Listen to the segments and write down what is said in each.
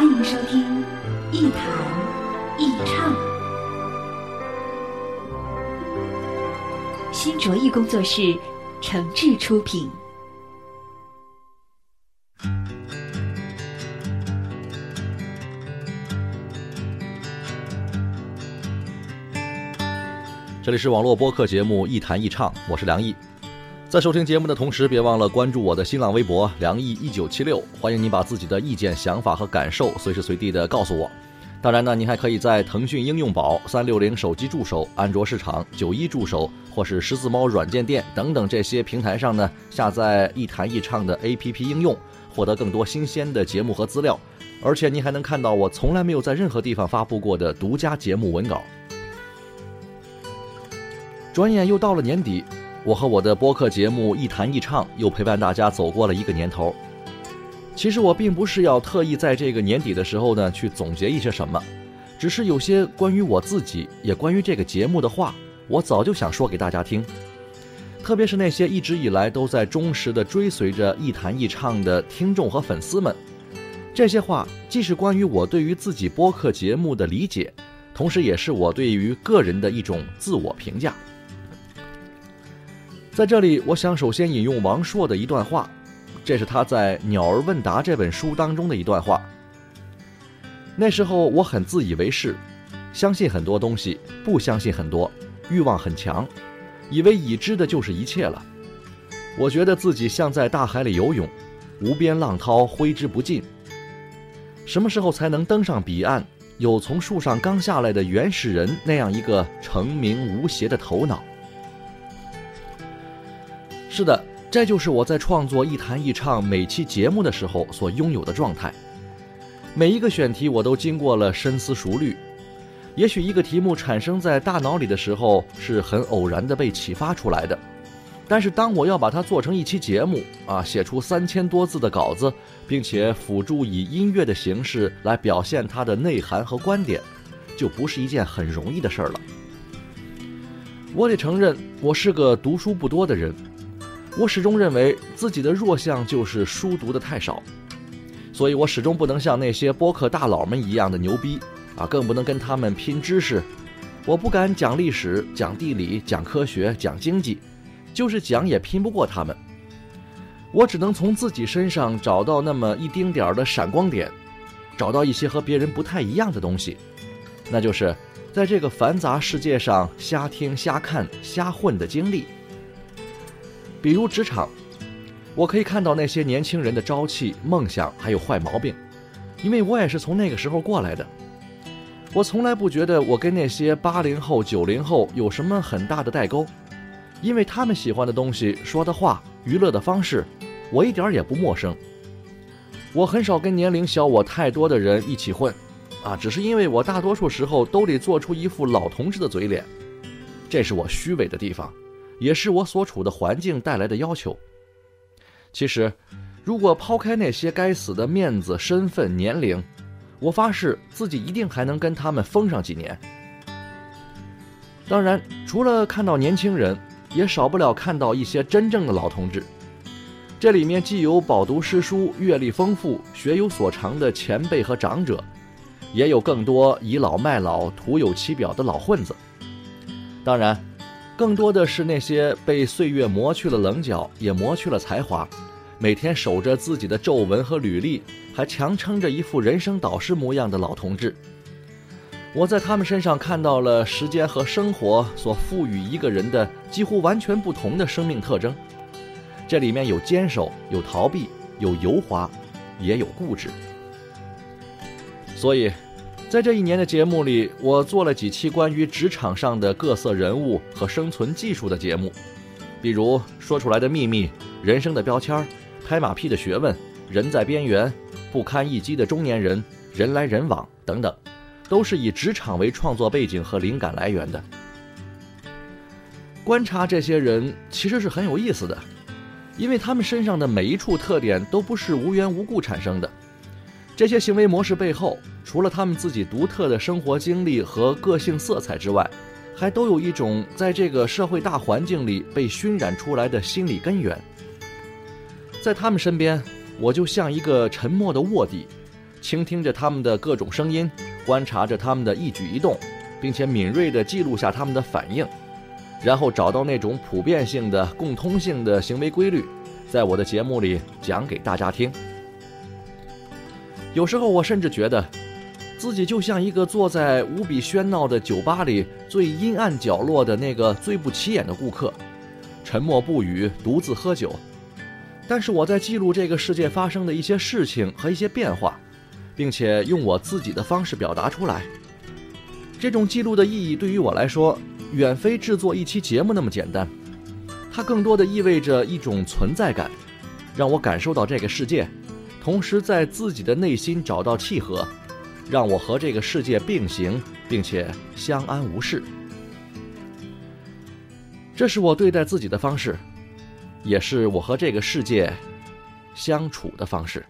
欢迎收听一谈一唱，新卓艺工作室诚挚出品。这里是网络播客节目《一谈一唱》，我是梁毅。在收听节目的同时，别忘了关注我的新浪微博“梁毅一九七六”，欢迎您把自己的意见、想法和感受随时随地的告诉我。当然呢，您还可以在腾讯应用宝、三六零手机助手、安卓市场、九一助手或是十字猫软件店等等这些平台上呢，下载《一谈一唱》的 APP 应用，获得更多新鲜的节目和资料。而且您还能看到我从来没有在任何地方发布过的独家节目文稿。转眼又到了年底，我和我的播客节目《一谈一唱》又陪伴大家走过了一个年头。其实我并不是要特意在这个年底的时候呢去总结一些什么，只是有些关于我自己，也关于这个节目的话，我早就想说给大家听。特别是那些一直以来都在忠实的追随着《一谈一唱》的听众和粉丝们，这些话既是关于我对于自己播客节目的理解，同时也是我对于个人的一种自我评价。在这里，我想首先引用王朔的一段话，这是他在《鸟儿问答》这本书当中的一段话。那时候我很自以为是，相信很多东西，不相信很多，欲望很强，以为已知的就是一切了。我觉得自己像在大海里游泳，无边浪涛挥之不尽。什么时候才能登上彼岸，有从树上刚下来的原始人那样一个澄明无邪的头脑？是的，这就是我在创作一谈一唱每期节目的时候所拥有的状态。每一个选题我都经过了深思熟虑。也许一个题目产生在大脑里的时候是很偶然的被启发出来的，但是当我要把它做成一期节目啊，写出三千多字的稿子，并且辅助以音乐的形式来表现它的内涵和观点，就不是一件很容易的事儿了。我得承认，我是个读书不多的人。我始终认为自己的弱项就是书读的太少，所以我始终不能像那些播客大佬们一样的牛逼啊，更不能跟他们拼知识。我不敢讲历史、讲地理、讲科学、讲经济，就是讲也拼不过他们。我只能从自己身上找到那么一丁点儿的闪光点，找到一些和别人不太一样的东西，那就是在这个繁杂世界上瞎听、瞎看、瞎混的经历。比如职场，我可以看到那些年轻人的朝气、梦想还有坏毛病，因为我也是从那个时候过来的。我从来不觉得我跟那些八零后、九零后有什么很大的代沟，因为他们喜欢的东西、说的话、娱乐的方式，我一点也不陌生。我很少跟年龄小我太多的人一起混，啊，只是因为我大多数时候都得做出一副老同志的嘴脸，这是我虚伪的地方。也是我所处的环境带来的要求。其实，如果抛开那些该死的面子、身份、年龄，我发誓自己一定还能跟他们疯上几年。当然，除了看到年轻人，也少不了看到一些真正的老同志。这里面既有饱读诗书、阅历丰富、学有所长的前辈和长者，也有更多倚老卖老、徒有其表的老混子。当然。更多的是那些被岁月磨去了棱角，也磨去了才华，每天守着自己的皱纹和履历，还强撑着一副人生导师模样的老同志。我在他们身上看到了时间和生活所赋予一个人的几乎完全不同的生命特征。这里面有坚守，有逃避，有油滑，也有固执。所以。在这一年的节目里，我做了几期关于职场上的各色人物和生存技术的节目，比如说出来的秘密、人生的标签、拍马屁的学问、人在边缘、不堪一击的中年人、人来人往等等，都是以职场为创作背景和灵感来源的。观察这些人其实是很有意思的，因为他们身上的每一处特点都不是无缘无故产生的。这些行为模式背后，除了他们自己独特的生活经历和个性色彩之外，还都有一种在这个社会大环境里被熏染出来的心理根源。在他们身边，我就像一个沉默的卧底，倾听着他们的各种声音，观察着他们的一举一动，并且敏锐地记录下他们的反应。然后找到那种普遍性的、共通性的行为规律，在我的节目里讲给大家听。有时候我甚至觉得，自己就像一个坐在无比喧闹的酒吧里最阴暗角落的那个最不起眼的顾客，沉默不语，独自喝酒。但是我在记录这个世界发生的一些事情和一些变化，并且用我自己的方式表达出来。这种记录的意义对于我来说。远非制作一期节目那么简单，它更多的意味着一种存在感，让我感受到这个世界，同时在自己的内心找到契合，让我和这个世界并行，并且相安无事。这是我对待自己的方式，也是我和这个世界相处的方式。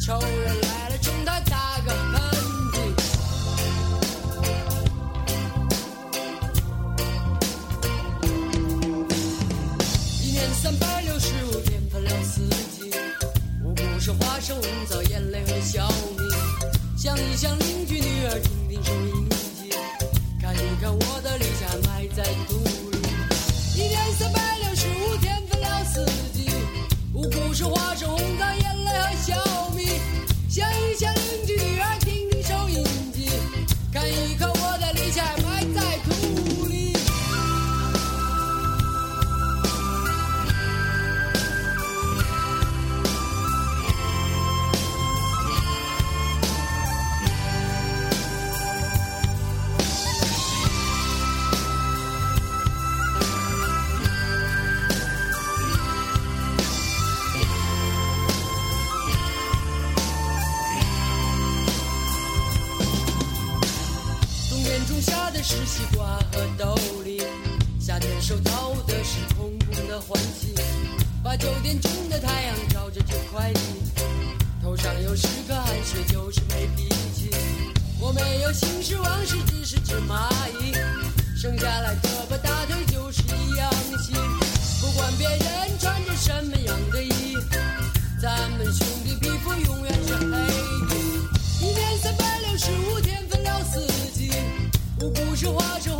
求人来了冲他打个喷嚏一年三百六十五天分了四季五谷是花生红枣眼泪和小米想一想邻居女儿听听收音机看一看我的理想埋在土里一年三百六十五天分了四季五谷是花生红枣想一想不是花。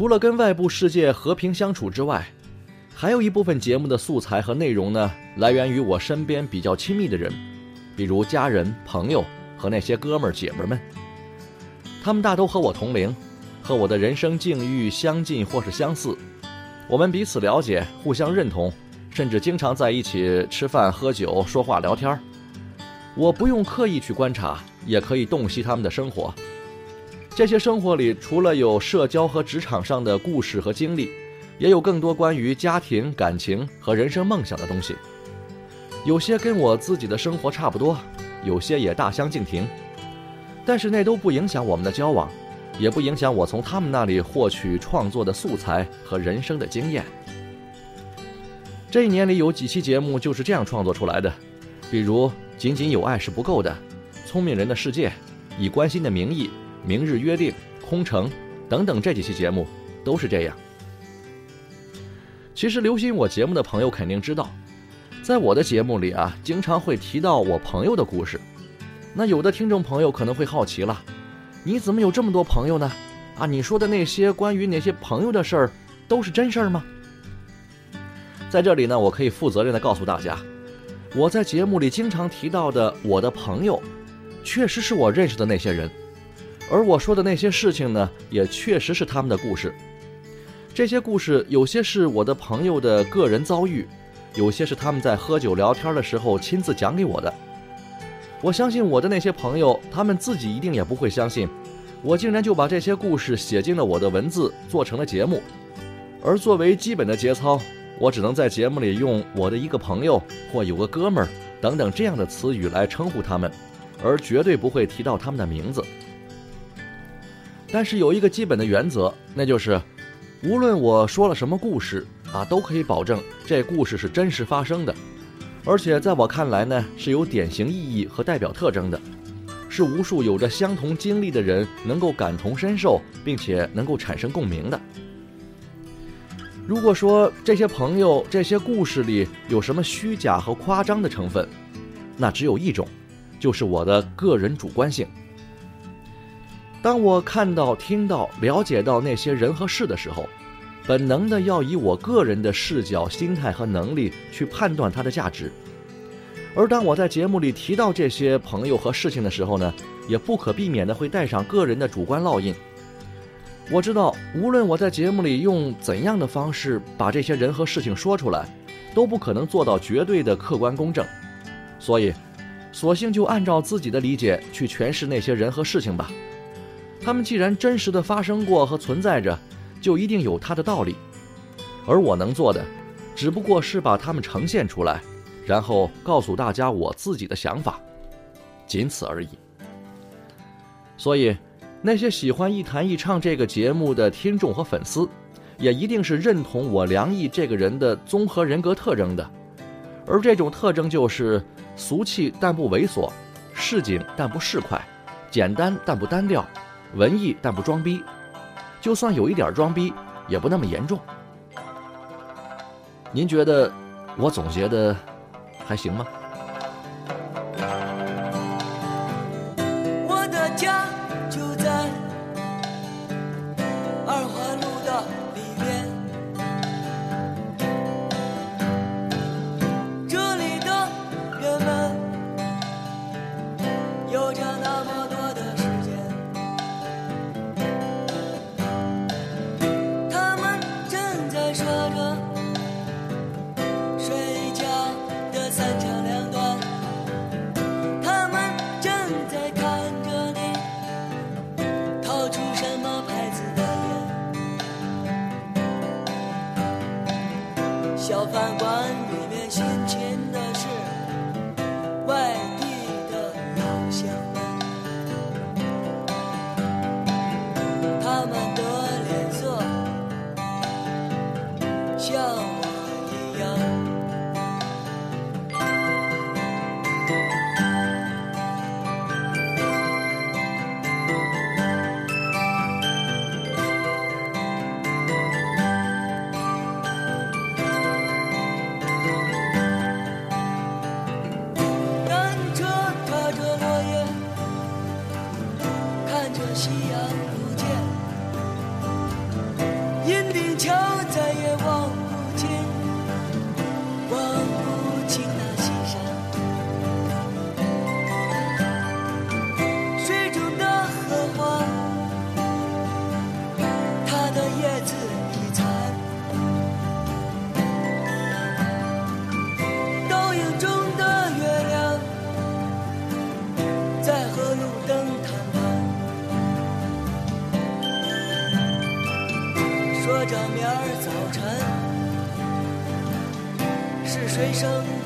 除了跟外部世界和平相处之外，还有一部分节目的素材和内容呢，来源于我身边比较亲密的人，比如家人、朋友和那些哥们儿姐们儿们。他们大都和我同龄，和我的人生境遇相近或是相似，我们彼此了解，互相认同，甚至经常在一起吃饭、喝酒、说话、聊天儿。我不用刻意去观察，也可以洞悉他们的生活。这些生活里，除了有社交和职场上的故事和经历，也有更多关于家庭、感情和人生梦想的东西。有些跟我自己的生活差不多，有些也大相径庭。但是那都不影响我们的交往，也不影响我从他们那里获取创作的素材和人生的经验。这一年里有几期节目就是这样创作出来的，比如《仅仅有爱是不够的》《聪明人的世界》《以关心的名义》。明日约定、空城等等这几期节目都是这样。其实留心我节目的朋友肯定知道，在我的节目里啊，经常会提到我朋友的故事。那有的听众朋友可能会好奇了，你怎么有这么多朋友呢？啊，你说的那些关于那些朋友的事儿，都是真事儿吗？在这里呢，我可以负责任的告诉大家，我在节目里经常提到的我的朋友，确实是我认识的那些人。而我说的那些事情呢，也确实是他们的故事。这些故事有些是我的朋友的个人遭遇，有些是他们在喝酒聊天的时候亲自讲给我的。我相信我的那些朋友，他们自己一定也不会相信，我竟然就把这些故事写进了我的文字，做成了节目。而作为基本的节操，我只能在节目里用我的一个朋友或有个哥们儿等等这样的词语来称呼他们，而绝对不会提到他们的名字。但是有一个基本的原则，那就是，无论我说了什么故事啊，都可以保证这故事是真实发生的，而且在我看来呢，是有典型意义和代表特征的，是无数有着相同经历的人能够感同身受，并且能够产生共鸣的。如果说这些朋友、这些故事里有什么虚假和夸张的成分，那只有一种，就是我的个人主观性。当我看到、听到、了解到那些人和事的时候，本能的要以我个人的视角、心态和能力去判断它的价值。而当我在节目里提到这些朋友和事情的时候呢，也不可避免的会带上个人的主观烙印。我知道，无论我在节目里用怎样的方式把这些人和事情说出来，都不可能做到绝对的客观公正。所以，索性就按照自己的理解去诠释那些人和事情吧。他们既然真实的发生过和存在着，就一定有它的道理，而我能做的，只不过是把它们呈现出来，然后告诉大家我自己的想法，仅此而已。所以，那些喜欢一谈一唱这个节目的听众和粉丝，也一定是认同我梁毅这个人的综合人格特征的，而这种特征就是俗气但不猥琐，市井但不市侩，简单但不单调。文艺但不装逼，就算有一点装逼，也不那么严重。您觉得我总结的还行吗？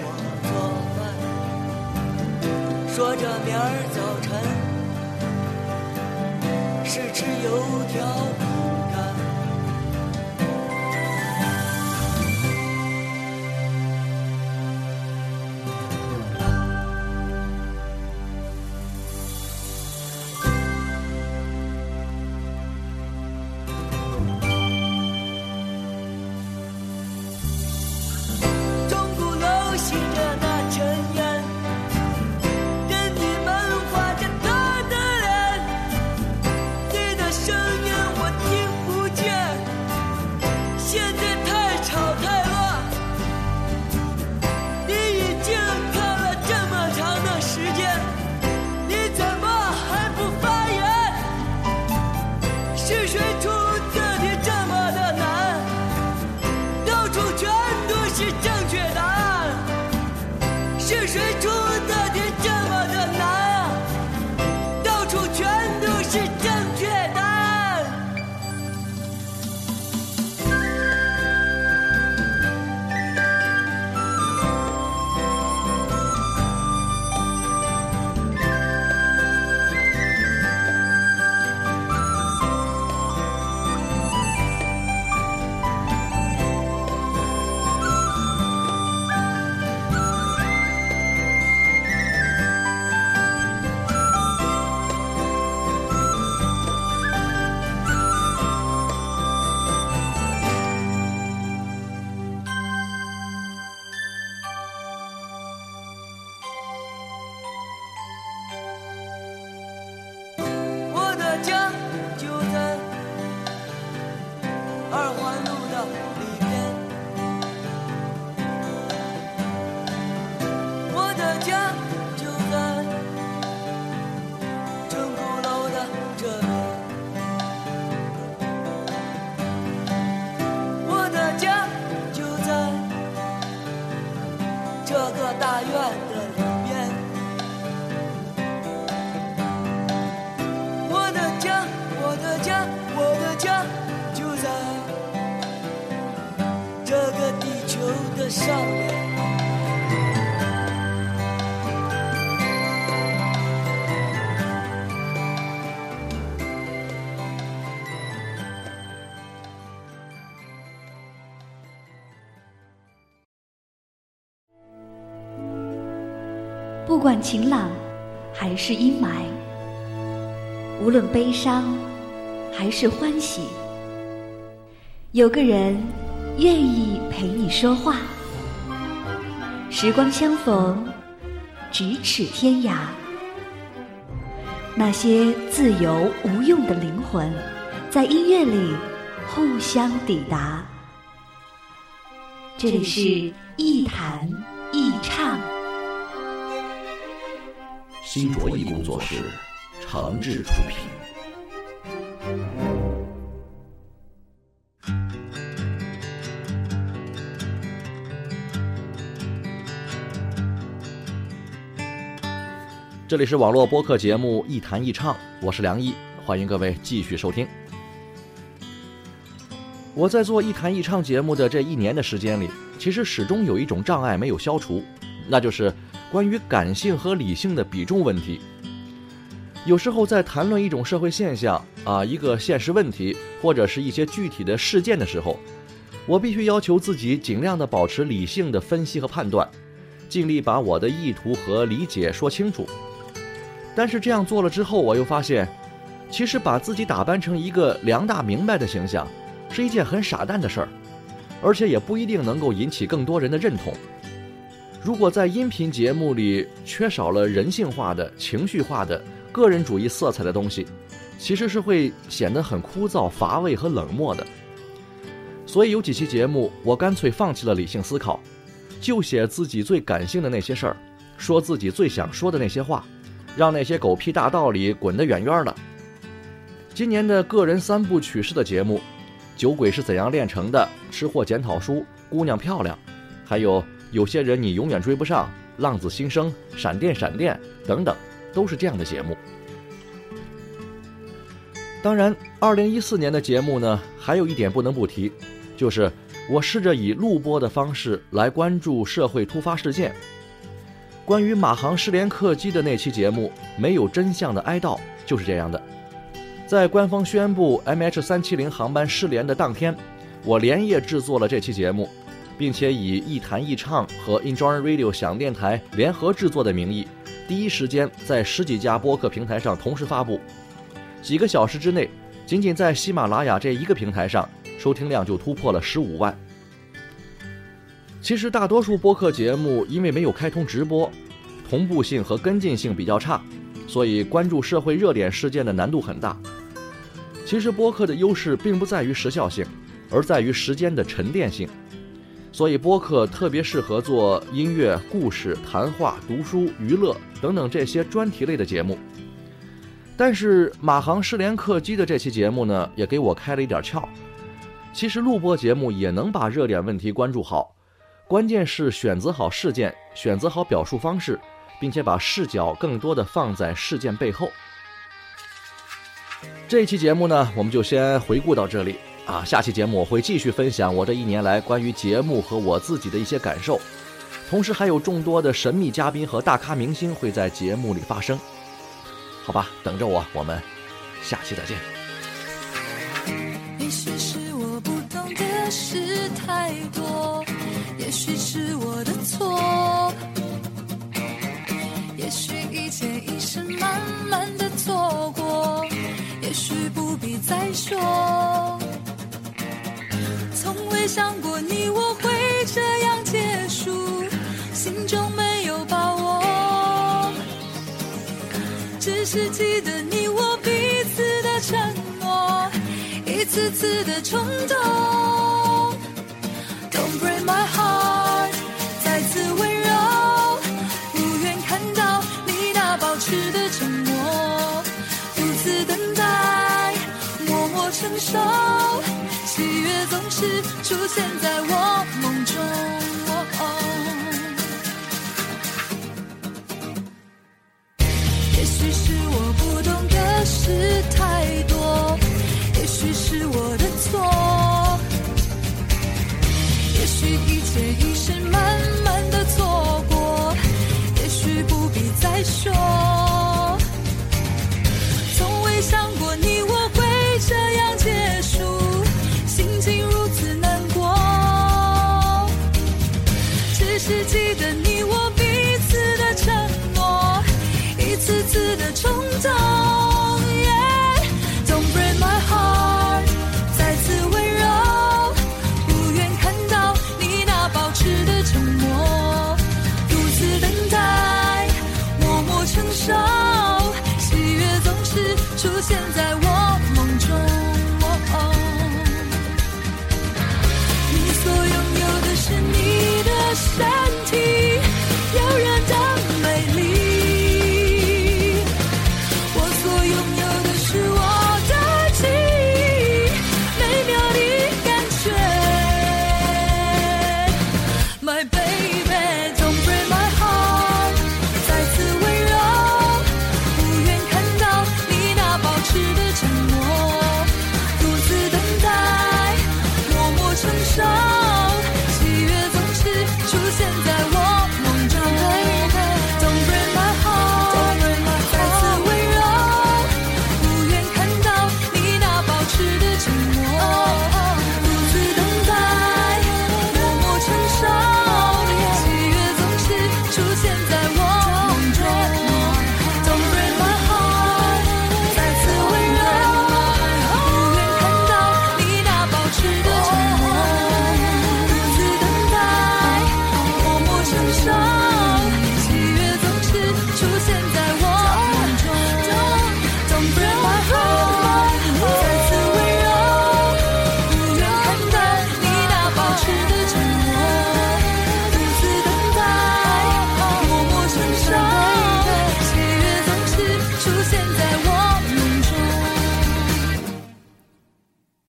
我做饭？说着明儿早晨，是吃油条。不管晴朗还是阴霾，无论悲伤还是欢喜，有个人愿意陪你说话。时光相逢，咫尺天涯。那些自由无用的灵魂，在音乐里互相抵达。这里是一弹一唱。新卓艺工作室，诚挚出品。这里是网络播客节目《一弹一唱》，我是梁毅，欢迎各位继续收听。我在做《一弹一唱》节目的这一年的时间里，其实始终有一种障碍没有消除，那就是。关于感性和理性的比重问题，有时候在谈论一种社会现象啊，一个现实问题，或者是一些具体的事件的时候，我必须要求自己尽量的保持理性的分析和判断，尽力把我的意图和理解说清楚。但是这样做了之后，我又发现，其实把自己打扮成一个梁大明白的形象，是一件很傻蛋的事儿，而且也不一定能够引起更多人的认同。如果在音频节目里缺少了人性化的、情绪化的、个人主义色彩的东西，其实是会显得很枯燥、乏味和冷漠的。所以有几期节目，我干脆放弃了理性思考，就写自己最感性的那些事儿，说自己最想说的那些话，让那些狗屁大道理滚得远远的。今年的个人三部曲式的节目，《酒鬼是怎样炼成的》、《吃货检讨书》、《姑娘漂亮》，还有。有些人你永远追不上，浪子心声、闪电闪电等等，都是这样的节目。当然，二零一四年的节目呢，还有一点不能不提，就是我试着以录播的方式来关注社会突发事件。关于马航失联客机的那期节目《没有真相的哀悼》就是这样的。在官方宣布 MH370 航班失联的当天，我连夜制作了这期节目，并且以一谈一唱和 Enjoy Radio 响电台联合制作的名义，第一时间在十几家播客平台上同时发布。几个小时之内，仅仅在喜马拉雅这一个平台上。收听量就突破了十五万。其实大多数播客节目因为没有开通直播，同步性和跟进性比较差，所以关注社会热点事件的难度很大。其实播客的优势并不在于时效性，而在于时间的沉淀性。所以播客特别适合做音乐、故事、谈话、读书、娱乐等等这些专题类的节目。但是马航失联客机的这期节目呢，也给我开了一点窍。其实录播节目也能把热点问题关注好，关键是选择好事件，选择好表述方式，并且把视角更多的放在事件背后。这一期节目呢，我们就先回顾到这里啊。下期节目我会继续分享我这一年来关于节目和我自己的一些感受，同时还有众多的神秘嘉宾和大咖明星会在节目里发声。好吧，等着我，我们下期再见。也许是我不懂的事太多，说。从未想过你我会这样结束，心中没有把握，只是记得你我彼此的承诺，一次次的冲动。Don't break my heart，承受，喜悦总是出现在我梦中。享受喜悦总是出现在我梦中。哦，你所拥有的是你的。